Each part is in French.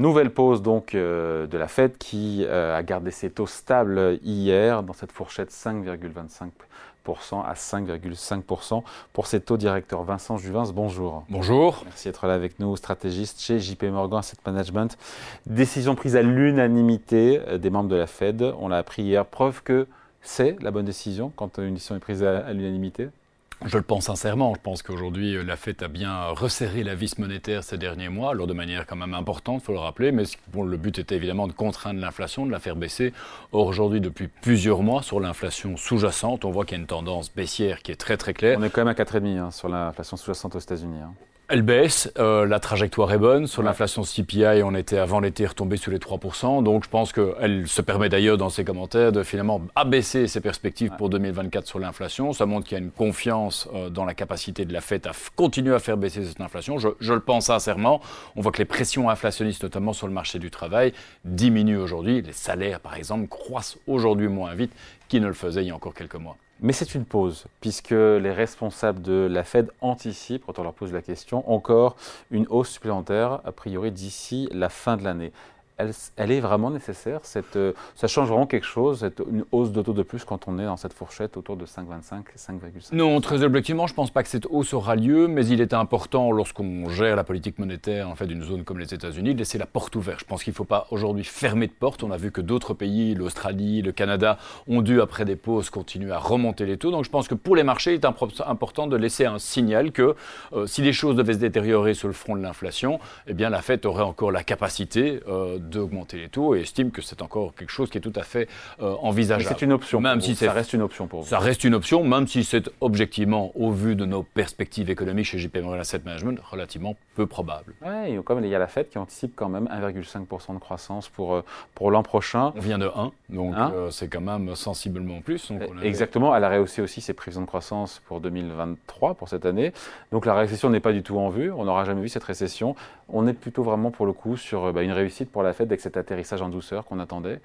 Nouvelle pause donc de la Fed qui a gardé ses taux stables hier dans cette fourchette 5,25% à 5,5% pour ces taux directeurs. Vincent Juvins, bonjour. Bonjour. Merci d'être là avec nous, stratégiste chez JP Morgan Asset Management. Décision prise à l'unanimité euh, des membres de la Fed. On l'a appris hier. Preuve que c'est la bonne décision quand une décision est prise à l'unanimité je le pense sincèrement. Je pense qu'aujourd'hui, euh, la Fed a bien resserré la vis monétaire ces derniers mois, alors de manière quand même importante, il faut le rappeler. Mais le but était évidemment de contraindre l'inflation, de la faire baisser. Or, aujourd'hui, depuis plusieurs mois, sur l'inflation sous-jacente, on voit qu'il y a une tendance baissière qui est très très claire. On est quand même à 4,5 hein, sur l'inflation sous-jacente aux États-Unis. Hein. Elle baisse, euh, la trajectoire est bonne. Sur l'inflation CPI, on était avant l'été retombé sous les 3%. Donc je pense qu'elle se permet d'ailleurs dans ses commentaires de finalement abaisser ses perspectives pour 2024 sur l'inflation. Ça montre qu'il y a une confiance euh, dans la capacité de la Fed à continuer à faire baisser cette inflation. Je, je, le pense sincèrement. On voit que les pressions inflationnistes, notamment sur le marché du travail, diminuent aujourd'hui. Les salaires, par exemple, croissent aujourd'hui moins vite qu'ils ne le faisaient il y a encore quelques mois. Mais c'est une pause, puisque les responsables de la Fed anticipent, quand on leur pose la question, encore une hausse supplémentaire, a priori d'ici la fin de l'année elle, est vraiment nécessaire euh, Ça change vraiment quelque chose, cette, une hausse de taux de plus quand on est dans cette fourchette autour de 5,25, 5,5 Non, très objectivement, je ne pense pas que cette hausse aura lieu, mais il est important, lorsqu'on gère la politique monétaire en fait, d'une zone comme les États-Unis, de laisser la porte ouverte. Je pense qu'il ne faut pas aujourd'hui fermer de porte. On a vu que d'autres pays, l'Australie, le Canada, ont dû, après des pauses, continuer à remonter les taux. Donc je pense que pour les marchés, il est important de laisser un signal que euh, si les choses devaient se détériorer sur le front de l'inflation, eh bien la Fed aurait encore la capacité euh, d'augmenter les taux et estime que c'est encore quelque chose qui est tout à fait euh, envisageable. C'est une option. Même si ça reste une option pour vous. Ça reste une option, même si c'est objectivement, au vu de nos perspectives économiques chez JP Morgan Asset Management, relativement peu probable. Oui, comme il y a la Fed qui anticipe quand même 1,5% de croissance pour, euh, pour l'an prochain. On vient de 1, donc euh, c'est quand même sensiblement plus. Exactement, elle a rehaussé aussi ses prévisions de croissance pour 2023, pour cette année. Donc la récession n'est pas du tout en vue, on n'aura jamais vu cette récession. On est plutôt vraiment pour le coup sur bah, une réussite pour la Fed avec cet atterrissage en douceur qu'on attendait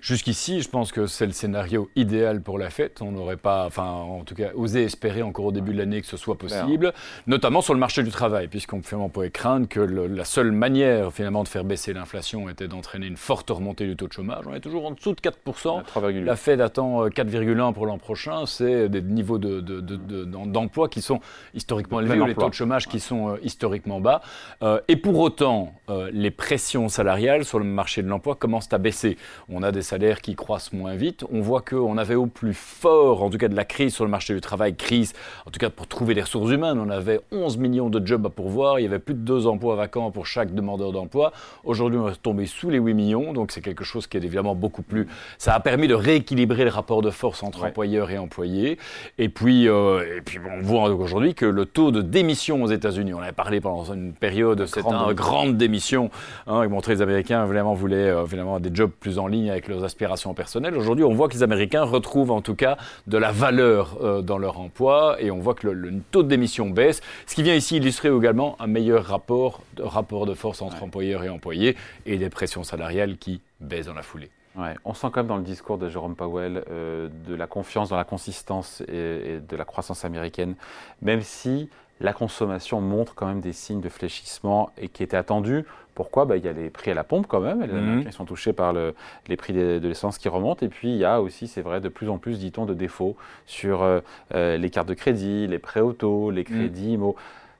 Jusqu'ici, je pense que c'est le scénario idéal pour la fête. On n'aurait pas, enfin, en tout cas, osé espérer encore au début de l'année que ce soit possible, notamment sur le marché du travail, puisqu'on pouvait craindre que la seule manière finalement de faire baisser l'inflation était d'entraîner une forte remontée du taux de chômage. On est toujours en dessous de 4%. la Fed attend 4,1 euh, pour l'an prochain. C'est des niveaux d'emploi de, qui sont historiquement élevés, les taux de chômage qui sont euh, historiquement bas. Euh, et pour autant, les pressions salariales sur le marché de l'emploi commencent à baisser. On a des salaires qui croissent moins vite. On voit qu'on avait au plus fort, en tout cas de la crise sur le marché du travail, crise, en tout cas pour trouver des ressources humaines, on avait 11 millions de jobs à pourvoir, il y avait plus de deux emplois vacants pour chaque demandeur d'emploi. Aujourd'hui, on est tombé sous les 8 millions, donc c'est quelque chose qui est évidemment beaucoup plus... Ça a permis de rééquilibrer le rapport de force entre employeurs et employés. Et puis, euh, et puis on voit aujourd'hui que le taux de démission aux États-Unis, on avait parlé pendant une période, c'était une grande démission, hein, montrer les Américains vraiment voulaient euh, des jobs plus en ligne avec leurs aspirations personnelles. Aujourd'hui, on voit que les Américains retrouvent en tout cas de la valeur euh, dans leur emploi et on voit que le, taux de démission baisse, ce qui vient ici illustrer également un meilleur rapport de, rapport de force entre employeurs et employés et des pressions salariales qui baissent dans la foulée. Ouais, on sent quand même dans le discours de Jérôme Powell euh, de la confiance dans la consistance et, de la croissance américaine, même si la consommation montre quand même des signes de fléchissement et qui étaient attendus. Pourquoi? Bah, Il y a les prix à la pompe quand même, les mhm. Américains sont touchés par les prix de, l'essence qui remontent. Et puis il y a aussi, c'est vrai, de plus en plus, dit-on, de défauts sur euh, euh, les cartes de crédit, les prêts auto, les mhm. crédits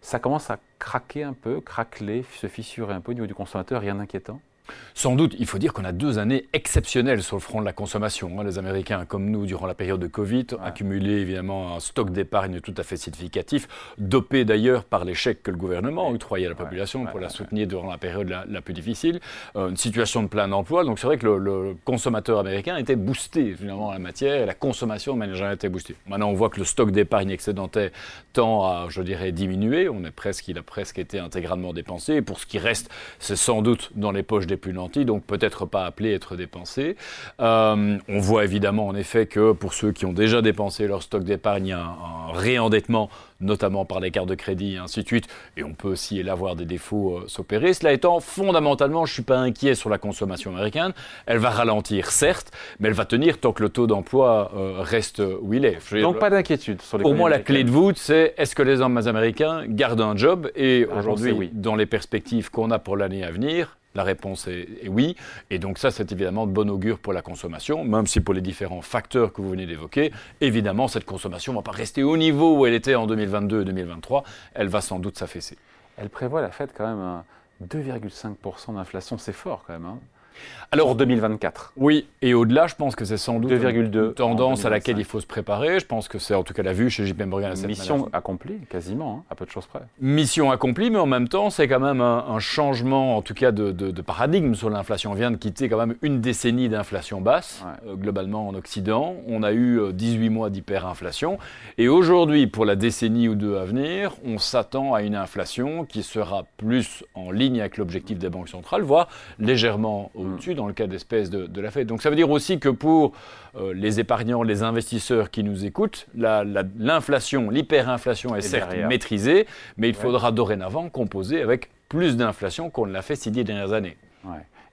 Ça commence à craquer un peu, craqueler, se fissurer un peu au niveau du consommateur, rien d'inquiétant? Sans doute, il faut dire qu'on a deux années exceptionnelles sur le front de la consommation. Hein. Les Américains, comme nous, durant la période de Covid, ont accumulé évidemment un stock d'épargne tout à fait significatif, dopé d'ailleurs par l'échec que le gouvernement a octroyé à la population pour la soutenir durant la période la, plus difficile. Euh, une situation de plein emploi. Donc c'est vrai que le, consommateur américain était boosté finalement en la matière et la consommation de manière était boostée. Maintenant, on voit que le stock d'épargne excédentaire tend à, je dirais, diminuer. On est presque, il a presque été intégralement dépensé. Et pour ce qui reste, c'est sans doute dans les poches des plus nantis, donc peut-être pas appelé à être dépensé. Euh, on voit évidemment en effet que pour ceux qui ont déjà dépensé leur stock d'épargne, un, un réendettement notamment par les cartes de crédit et ainsi de suite. Et on peut aussi là voir des défauts euh, s'opérer. Cela étant, fondamentalement, je ne suis pas inquiet sur la consommation américaine. Elle va ralentir, certes, mais elle va tenir tant que le taux d'emploi euh, reste où il est. Donc pas d'inquiétude sur les Pour moi, la clé de voûte, c'est est-ce que les hommes américains gardent un job? Et ah, aujourd'hui, oui. dans les perspectives qu'on a pour l'année à venir, La réponse est, oui. Et donc ça, c'est évidemment de bon augure pour la consommation, même si pour les différents facteurs que vous venez d'évoquer, évidemment, cette consommation ne va pas rester au niveau où elle était en 2022 et 2023. Elle va sans doute s'affaisser. Elle prévoit la Fed quand même 2,5% d'inflation, c'est fort quand même. Hein. Alors, 2024. Oui, et au-delà, je pense que c'est sans doute une tendance à laquelle il faut se préparer. Je pense que c'est en tout cas la vue chez JP Morgan. Mission accomplie, quasiment, hein, à peu de choses près. Mission accomplie, mais en même temps, c'est quand même un, changement, en tout cas, de, paradigme sur l'inflation. On vient de quitter quand même une décennie d'inflation basse, euh, globalement en Occident. On a eu 18 euh, mois d'hyperinflation. Et aujourd'hui, pour la décennie ou deux à venir, on s'attend à une inflation qui sera plus en ligne avec l'objectif des banques centrales, voire légèrement au au-dessus dans le cas d'espèces de, la Fed. Donc ça veut dire aussi que pour euh, les épargnants, les investisseurs qui nous écoutent, l'inflation, l'hyperinflation est certes maîtrisée, mais il faudra dorénavant composer avec plus d'inflation qu'on ne l'a fait ces dix dernières années.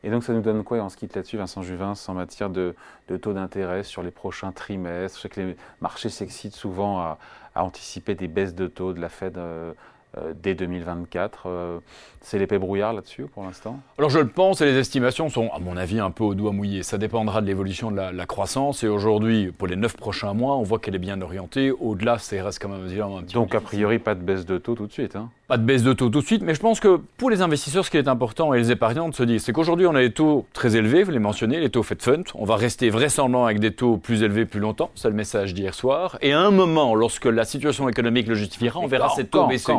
Et donc ça nous donne quoi, on se quitte là-dessus, Vincent Juvin, en matière de, taux d'intérêt sur les prochains trimestres? Je sais que les marchés s'excitent souvent à, anticiper des baisses de taux de la Fed euh, euh, dès 2024. Euh, c'est l'épée brouillard là-dessus pour l'instant? Alors je le pense et les estimations sont à mon avis un peu au doigt mouillé. Ça dépendra de l'évolution de la, croissance et aujourd'hui pour les 9 prochains mois on voit qu'elle est bien orientée. Au-delà ça reste quand même un petit Donc a priori pas de baisse de taux tout de suite hein? Pas de baisse de taux tout de suite mais je pense que pour les investisseurs ce qui est important et les épargnants de se dire c'est qu'aujourd'hui on a des taux très élevés, vous les mentionnez, les taux Fed Fund. On va rester vraisemblablement avec des taux plus élevés plus longtemps, c'est le message d'hier soir. Et à un moment lorsque la situation économique le justifiera on verra ces taux baisser.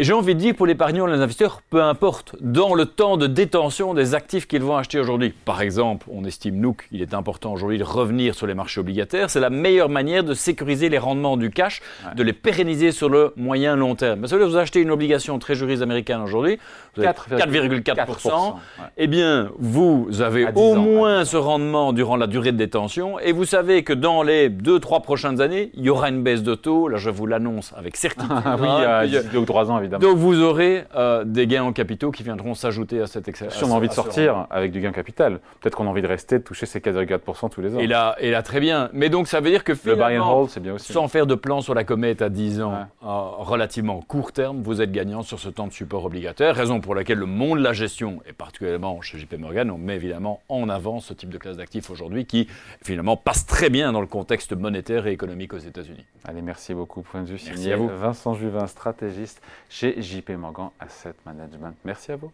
Et j'ai envie de dire pour l'épargnant les investisseurs, peu importe, dans le temps de détention des actifs qu'ils vont acheter aujourd'hui. Par exemple, on estime, nous, qu'il est important aujourd'hui de revenir sur les marchés obligataires. C'est la meilleure manière de sécuriser les rendements du cash, de les pérenniser sur le moyen long terme. Parce que vous achetez une obligation tréjuriste américaine aujourd'hui, 4,4%. Eh bien, vous avez au moins ce rendement durant la durée de détention et vous savez que dans les 2-3 prochaines années, il y aura une baisse de taux. Là, je vous l'annonce avec certitude. oui, il y a 2 ou 3 ans donc vous aurez euh, des gains en capitaux qui viendront s'ajouter à cette excellence. Si on a envie de sortir avec du gain capital, peut-être qu'on a envie de rester, de toucher ces 4,4% tous les ans. Et là, et là, très bien. Mais donc ça veut dire que finalement, hold, bien aussi. sans faire de plan sur la comète à 10 ans, relativement court terme, vous êtes gagnant sur ce temps de support obligataire, raison pour laquelle le monde de la gestion, et particulièrement chez JP Morgan, on met évidemment en avant ce type de classe d'actifs aujourd'hui qui finalement passe très bien dans le contexte monétaire et économique aux États-Unis. Allez, merci beaucoup. Point de vue merci à vous. Vincent Juvin, stratégiste chez JP Morgan Asset Management. Merci à vous.